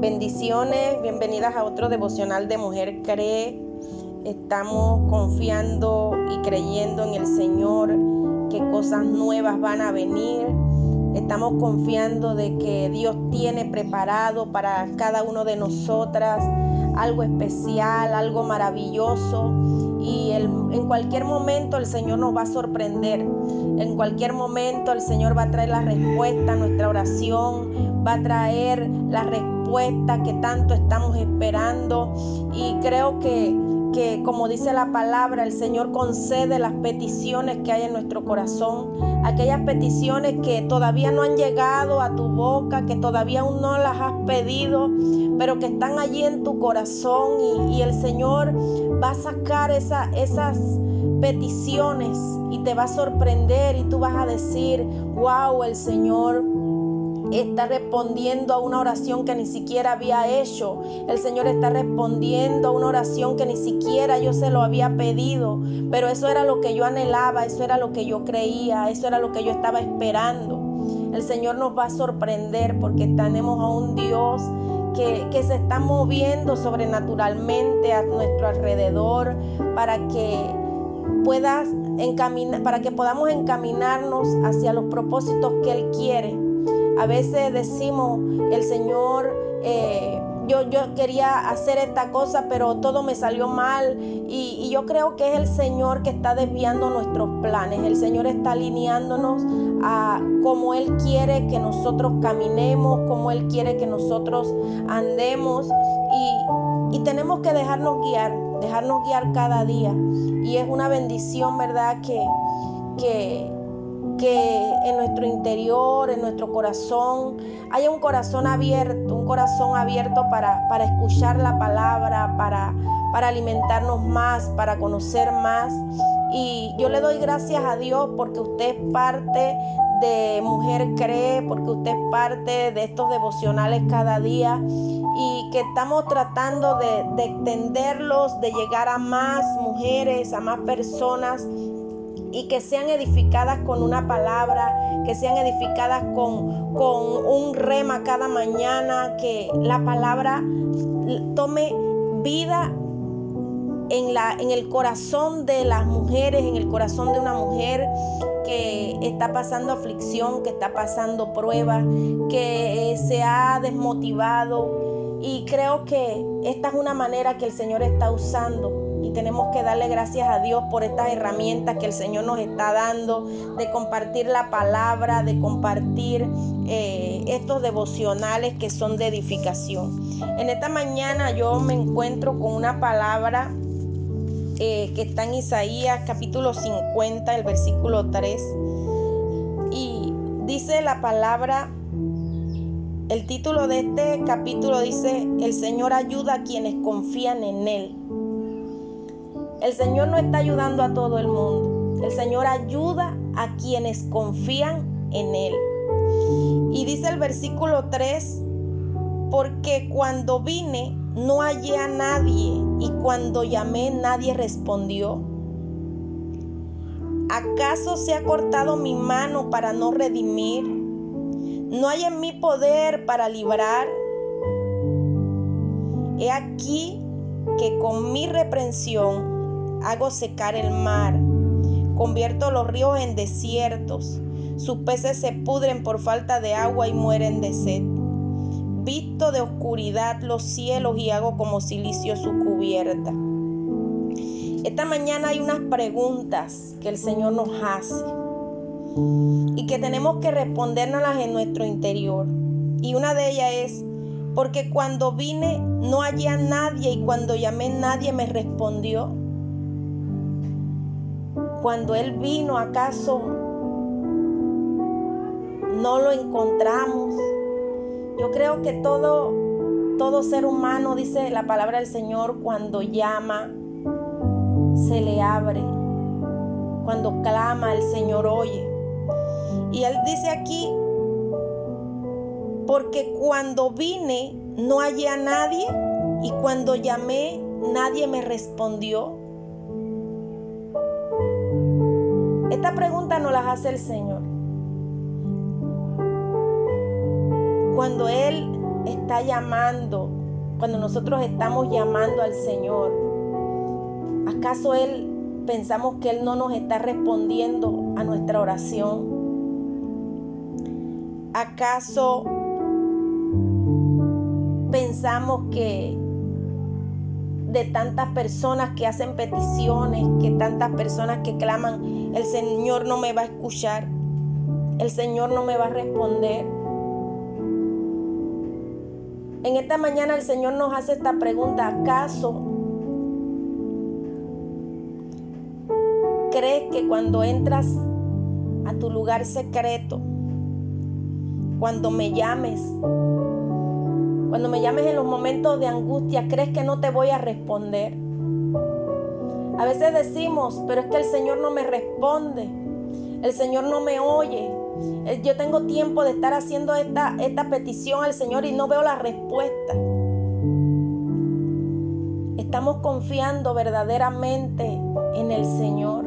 Bendiciones, bienvenidas a otro devocional de Mujer Cree. Estamos confiando y creyendo en el Señor que cosas nuevas van a venir. Estamos confiando de que Dios tiene preparado para cada uno de nosotras algo especial, algo maravilloso. Y en cualquier momento el Señor nos va a sorprender. En cualquier momento el Señor va a traer la respuesta a nuestra oración, va a traer la respuesta que tanto estamos esperando. Y creo que que como dice la palabra, el Señor concede las peticiones que hay en nuestro corazón, aquellas peticiones que todavía no han llegado a tu boca, que todavía aún no las has pedido, pero que están allí en tu corazón y, el Señor va a sacar esa, esas peticiones y te va a sorprender y tú vas a decir, wow, el Señor está respondiendo a una oración que ni siquiera había hecho. El Señor está respondiendo a una oración que ni siquiera yo se lo había pedido. Pero eso era lo que yo anhelaba, eso era lo que yo creía, eso era lo que yo estaba esperando. El Señor nos va a sorprender porque tenemos a un Dios que, se está moviendo sobrenaturalmente a nuestro alrededor para que puedas encaminar, para que podamos encaminarnos hacia los propósitos que Él quiere a veces decimos, el Señor, eh, yo, yo, quería hacer esta cosa, pero todo me salió mal. Y, yo creo que es el Señor que está desviando nuestros planes. El Señor está alineándonos a como Él quiere que nosotros caminemos, como Él quiere que nosotros andemos. Y, y tenemos que dejarnos guiar, dejarnos guiar cada día. Y es una bendición, ¿verdad? Que, que que en nuestro interior, en nuestro corazón, haya un corazón abierto, un corazón abierto para, para escuchar la palabra, para, para alimentarnos más, para conocer más. Y yo le doy gracias a Dios porque usted es parte de Mujer Cree, porque usted es parte de estos devocionales cada día y que estamos tratando de, de extenderlos, de llegar a más mujeres, a más personas y que sean edificadas con una palabra, que sean edificadas con, con un rema cada mañana, que la palabra tome vida en, la, en el corazón de las mujeres, en el corazón de una mujer que está pasando aflicción, que está pasando pruebas, que se ha desmotivado. Y creo que esta es una manera que el Señor está usando y tenemos que darle gracias a Dios por estas herramientas que el Señor nos está dando, de compartir la palabra, de compartir eh, estos devocionales que son de edificación. En esta mañana yo me encuentro con una palabra eh, que está en Isaías capítulo 50, el versículo 3. Y dice la palabra, el título de este capítulo dice, el Señor ayuda a quienes confían en Él. El Señor no está ayudando a todo el mundo. El Señor ayuda a quienes confían en Él. Y dice el versículo 3, porque cuando vine no hallé a nadie y cuando llamé nadie respondió. ¿Acaso se ha cortado mi mano para no redimir? ¿No hay en mi poder para librar? He aquí que con mi reprensión hago secar el mar, convierto los ríos en desiertos, sus peces se pudren por falta de agua y mueren de sed. Visto de oscuridad los cielos y hago como silicio su cubierta. Esta mañana hay unas preguntas que el Señor nos hace y que tenemos que respondérnoslas en nuestro interior. Y una de ellas es, porque cuando vine no hallé a nadie y cuando llamé nadie me respondió. Cuando Él vino, ¿acaso no lo encontramos? Yo creo que todo, todo ser humano, dice la palabra del Señor, cuando llama, se le abre. Cuando clama, el Señor oye. Y Él dice aquí, porque cuando vine no hallé a nadie y cuando llamé nadie me respondió. Esta pregunta nos las hace el Señor. Cuando Él está llamando, cuando nosotros estamos llamando al Señor, ¿acaso Él pensamos que Él no nos está respondiendo a nuestra oración? ¿Acaso pensamos que de tantas personas que hacen peticiones, que tantas personas que claman, el Señor no me va a escuchar, el Señor no me va a responder? En esta mañana el Señor nos hace esta pregunta, ¿acaso crees que cuando entras a tu lugar secreto, cuando me llames, cuando me llames en los momentos de angustia, crees que no te voy a responder. A veces decimos, pero es que el Señor no me responde, el Señor no me oye. Eh, yo tengo tiempo de estar haciendo esta, esta petición al Señor y no veo la respuesta. Estamos confiando verdaderamente en el Señor.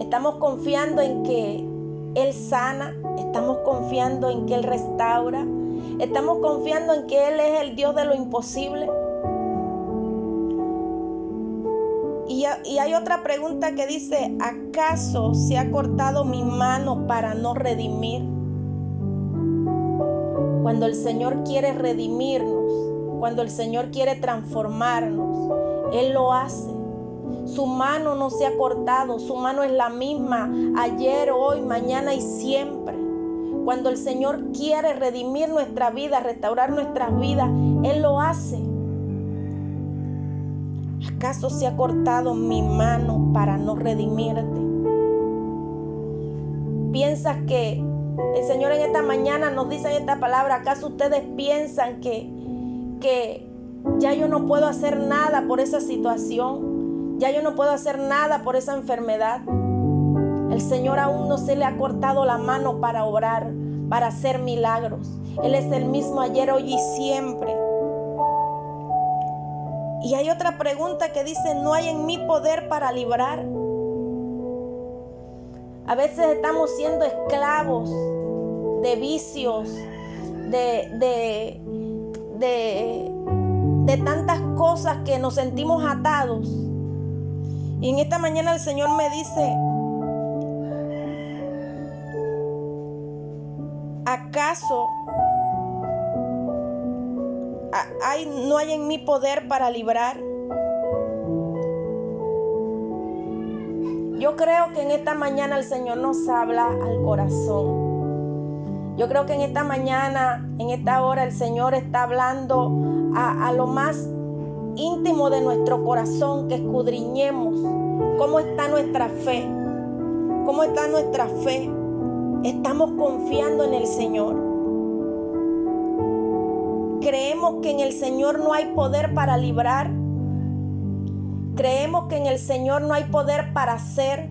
Estamos confiando en que Él sana, Estamos confiando en que Él restaura. Estamos confiando en que Él es el Dios de lo imposible. Y, y, hay otra pregunta que dice, ¿acaso se ha cortado mi mano para no redimir? Cuando el Señor quiere redimirnos, cuando el Señor quiere transformarnos, Él lo hace. Su mano no se ha cortado, su mano es la misma ayer, hoy, mañana y siempre. Cuando el Señor quiere redimir nuestra vida, restaurar nuestras vidas, Él lo hace. ¿Acaso se ha cortado mi mano para no redimirte? ¿Piensas que el Señor en esta mañana nos dice en esta palabra, ¿acaso ustedes piensan que, que ya yo no puedo hacer nada por esa situación? Ya yo no puedo hacer nada por esa enfermedad. El Señor aún no se le ha cortado la mano para obrar, para hacer milagros. Él es el mismo ayer, hoy y siempre. Y hay otra pregunta que dice, no hay en mi poder para librar. A veces estamos siendo esclavos de vicios, de, de, de, de tantas cosas que nos sentimos atados. Y en esta mañana el Señor me dice, ¿acaso hay, no hay en mi poder para librar? Yo creo que en esta mañana el Señor nos habla al corazón. Yo creo que en esta mañana, en esta hora, el Señor está hablando a, a lo más íntimo de nuestro corazón, que escudriñemos cómo está nuestra fe, cómo está nuestra fe. Estamos confiando en el Señor. Creemos que en el Señor no hay poder para librar. Creemos que en el Señor no hay poder para hacer.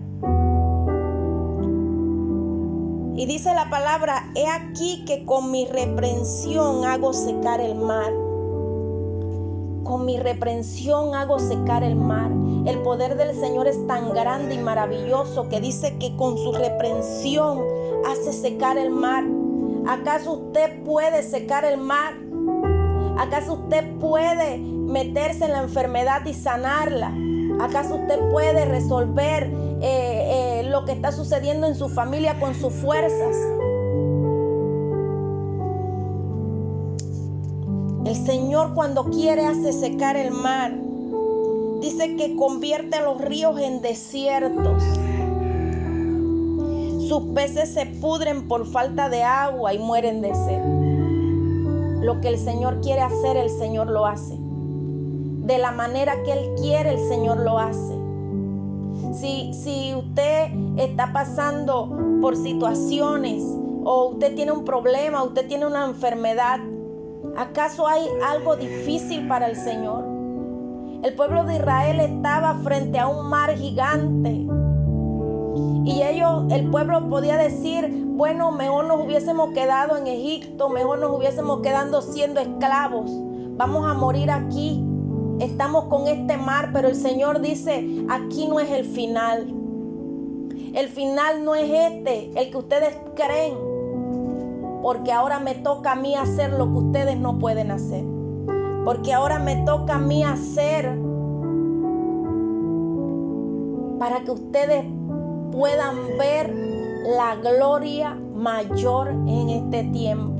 Y dice la palabra, he aquí que con mi reprensión hago secar el mar. Con mi reprensión hago secar el mar. El poder del Señor es tan grande y maravilloso que dice que con su reprensión hace secar el mar. ¿Acaso usted puede secar el mar? ¿Acaso usted puede meterse en la enfermedad y sanarla? ¿Acaso usted puede resolver eh, eh, lo que está sucediendo en su familia con sus fuerzas? El Señor cuando quiere hace secar el mar. Dice que convierte los ríos en desiertos. Sus peces se pudren por falta de agua y mueren de sed. Lo que el Señor quiere hacer, el Señor lo hace. De la manera que Él quiere, el Señor lo hace. Si, si usted está pasando por situaciones o usted tiene un problema, usted tiene una enfermedad, ¿acaso hay algo difícil para el Señor? El pueblo de Israel estaba frente a un mar gigante y ellos, el pueblo podía decir, bueno, mejor nos hubiésemos quedado en Egipto, mejor nos hubiésemos quedado siendo esclavos. Vamos a morir aquí. Estamos con este mar, pero el Señor dice, aquí no es el final. El final no es este, el que ustedes creen. Porque ahora me toca a mí hacer lo que ustedes no pueden hacer. Porque ahora me toca a mí hacer para que ustedes puedan ver la gloria mayor en este tiempo.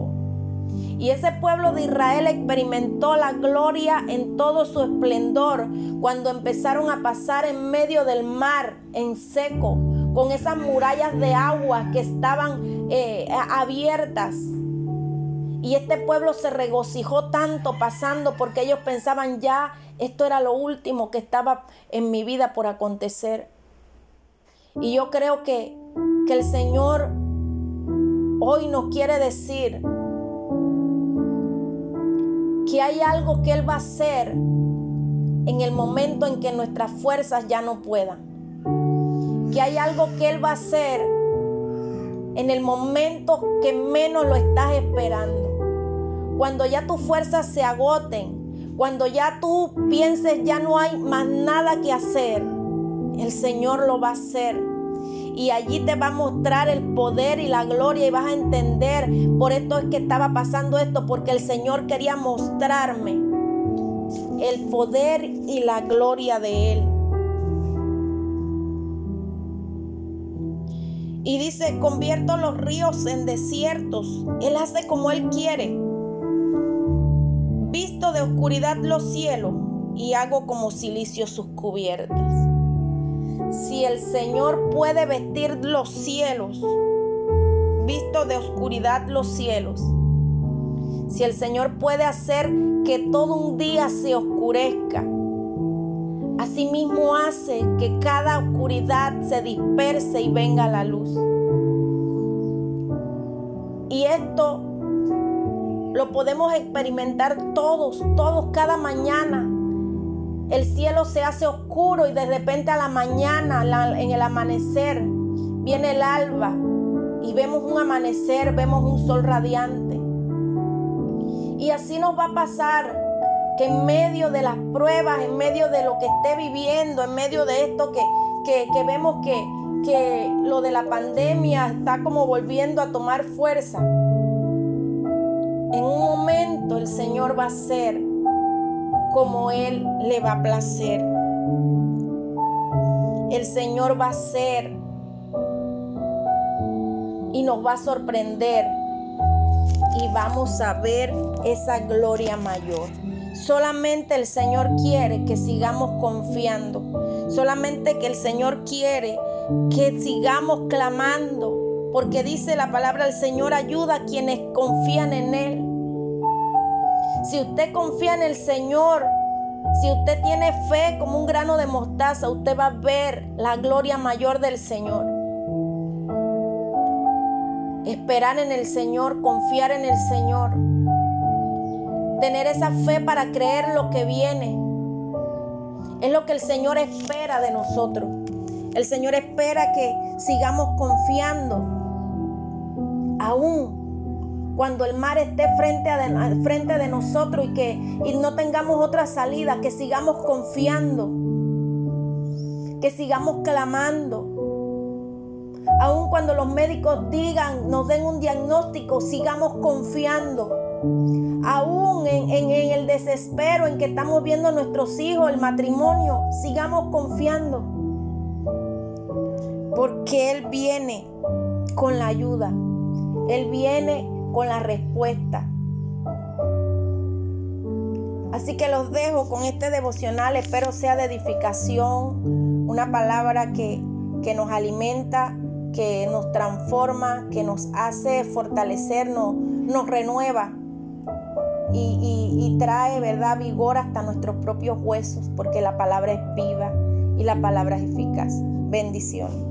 Y ese pueblo de Israel experimentó la gloria en todo su esplendor cuando empezaron a pasar en medio del mar en seco, con esas murallas de agua que estaban eh, abiertas. Y este pueblo se regocijó tanto pasando porque ellos pensaban ya, esto era lo último que estaba en mi vida por acontecer. Y yo creo que, que el Señor hoy nos quiere decir que hay algo que Él va a hacer en el momento en que nuestras fuerzas ya no puedan. Que hay algo que Él va a hacer en el momento que menos lo estás esperando. Cuando ya tus fuerzas se agoten, cuando ya tú pienses ya no hay más nada que hacer, el Señor lo va a hacer y allí te va a mostrar el poder y la gloria y vas a entender por esto es que estaba pasando esto, porque el Señor quería mostrarme el poder y la gloria de Él. Y dice, convierto los ríos en desiertos. Él hace como Él quiere. Visto de oscuridad los cielos y hago como silicio sus cubiertas si el Señor puede vestir los cielos, visto de oscuridad los cielos, si el Señor puede hacer que todo un día se oscurezca, asimismo hace que cada oscuridad se disperse y venga la luz. Y esto lo podemos experimentar todos, todos cada mañana el cielo se hace oscuro y de repente a la mañana, en el amanecer, viene el alba y vemos un amanecer, vemos un sol radiante. Y así nos va a pasar que en medio de las pruebas, en medio de lo que esté viviendo, en medio de esto que, que, vemos que, que lo de la pandemia está como volviendo a tomar fuerza, en un momento el Señor va a ser como Él le va a placer. El Señor va a ser y nos va a sorprender y vamos a ver esa gloria mayor. Solamente el Señor quiere que sigamos confiando. Solamente que el Señor quiere que sigamos clamando. Porque dice la palabra del Señor ayuda a quienes confían en Él. Si usted confía en el Señor, si usted tiene fe como un grano de mostaza, usted va a ver la gloria mayor del Señor. Esperar en el Señor, confiar en el Señor. Tener esa fe para creer lo que viene. Es lo que el Señor espera de nosotros. El Señor espera que sigamos confiando aún cuando el mar esté frente, a frente de nosotros y que no tengamos otra salida, que sigamos confiando, que sigamos clamando. Aun cuando los médicos digan, nos den un diagnóstico, sigamos confiando. Aún en, el desespero en que estamos viendo a nuestros hijos, el matrimonio, sigamos confiando. Porque Él viene con la ayuda. Él viene con la respuesta. Así que los dejo con este devocional, espero sea de edificación, una palabra que, que nos alimenta, que nos transforma, que nos hace fortalecernos, nos renueva y, y, trae, ¿verdad?, vigor hasta nuestros propios huesos, porque la palabra es viva y la palabra es eficaz. Bendición.